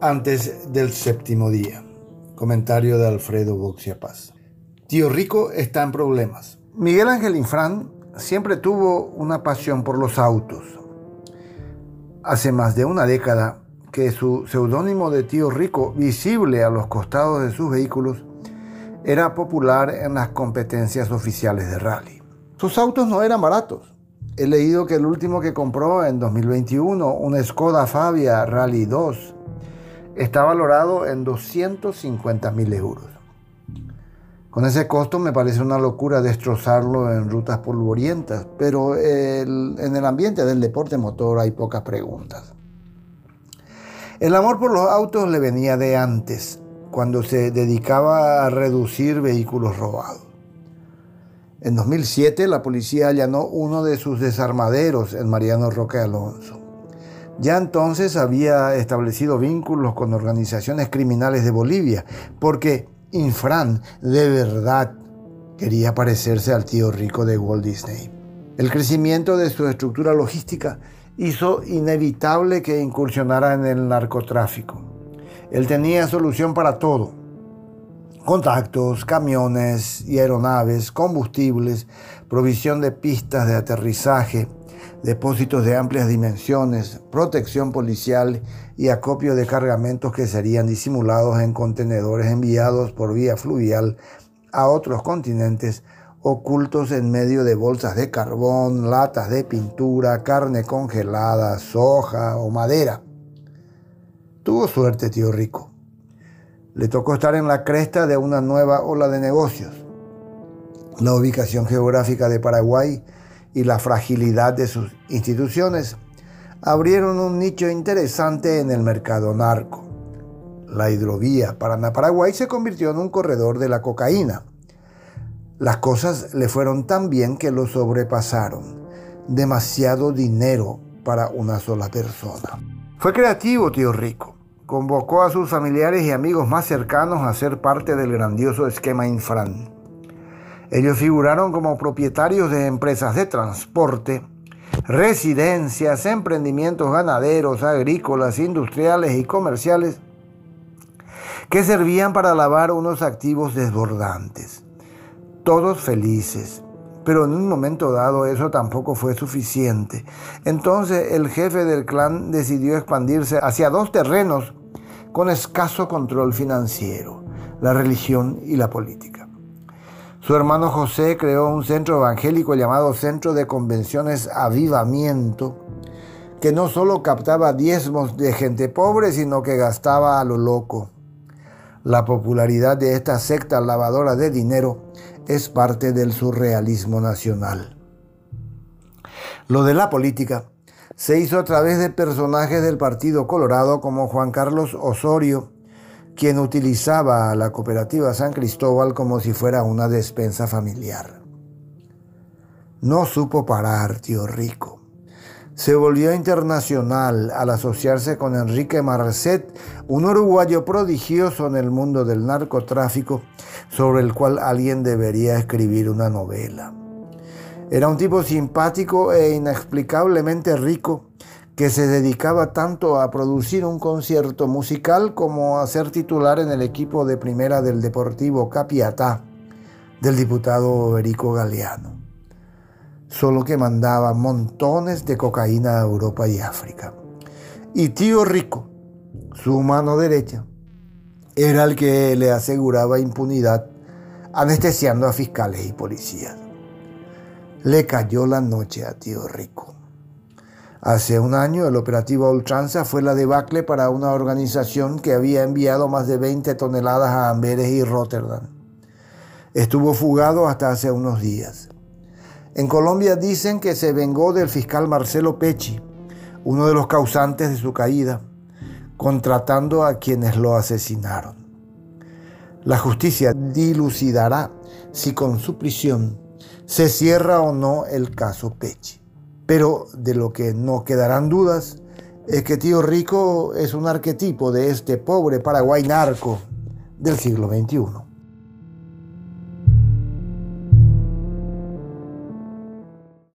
antes del séptimo día. Comentario de Alfredo Boxia Paz. Tío Rico está en problemas. Miguel Ángel Infran siempre tuvo una pasión por los autos. Hace más de una década que su seudónimo de Tío Rico, visible a los costados de sus vehículos, era popular en las competencias oficiales de rally. Sus autos no eran baratos. He leído que el último que compró en 2021, un Skoda Fabia Rally 2, está valorado en 250 mil euros. Con ese costo me parece una locura destrozarlo en rutas polvorientas, pero en el ambiente del deporte motor hay pocas preguntas. El amor por los autos le venía de antes, cuando se dedicaba a reducir vehículos robados. En 2007 la policía allanó uno de sus desarmaderos en Mariano Roque Alonso. Ya entonces había establecido vínculos con organizaciones criminales de Bolivia, porque Infran de verdad quería parecerse al tío rico de Walt Disney. El crecimiento de su estructura logística hizo inevitable que incursionara en el narcotráfico. Él tenía solución para todo. Contactos, camiones y aeronaves, combustibles, provisión de pistas de aterrizaje, depósitos de amplias dimensiones, protección policial y acopio de cargamentos que serían disimulados en contenedores enviados por vía fluvial a otros continentes ocultos en medio de bolsas de carbón, latas de pintura, carne congelada, soja o madera. Tuvo suerte, tío Rico. Le tocó estar en la cresta de una nueva ola de negocios. La ubicación geográfica de Paraguay y la fragilidad de sus instituciones abrieron un nicho interesante en el mercado narco. La hidrovía Paraná-Paraguay se convirtió en un corredor de la cocaína. Las cosas le fueron tan bien que lo sobrepasaron. Demasiado dinero para una sola persona. Fue creativo, tío Rico. Convocó a sus familiares y amigos más cercanos a ser parte del grandioso esquema Infran. Ellos figuraron como propietarios de empresas de transporte, residencias, emprendimientos ganaderos, agrícolas, industriales y comerciales que servían para lavar unos activos desbordantes. Todos felices, pero en un momento dado eso tampoco fue suficiente. Entonces el jefe del clan decidió expandirse hacia dos terrenos con escaso control financiero, la religión y la política. Su hermano José creó un centro evangélico llamado Centro de Convenciones Avivamiento, que no solo captaba diezmos de gente pobre, sino que gastaba a lo loco. La popularidad de esta secta lavadora de dinero es parte del surrealismo nacional. Lo de la política se hizo a través de personajes del Partido Colorado como Juan Carlos Osorio, quien utilizaba a la cooperativa San Cristóbal como si fuera una despensa familiar. No supo parar, tío Rico. Se volvió internacional al asociarse con Enrique Marcet, un uruguayo prodigioso en el mundo del narcotráfico, sobre el cual alguien debería escribir una novela. Era un tipo simpático e inexplicablemente rico, que se dedicaba tanto a producir un concierto musical como a ser titular en el equipo de primera del Deportivo Capiatá del diputado Erico Galeano. Solo que mandaba montones de cocaína a Europa y África. Y tío Rico, su mano derecha, era el que le aseguraba impunidad anestesiando a fiscales y policías. Le cayó la noche a tío Rico. Hace un año el operativo Ultranza fue la debacle para una organización que había enviado más de 20 toneladas a Amberes y Rotterdam. Estuvo fugado hasta hace unos días. En Colombia dicen que se vengó del fiscal Marcelo Pecci, uno de los causantes de su caída, contratando a quienes lo asesinaron. La justicia dilucidará si con su prisión se cierra o no el caso Pecci. Pero de lo que no quedarán dudas es que Tío Rico es un arquetipo de este pobre Paraguay narco del siglo XXI.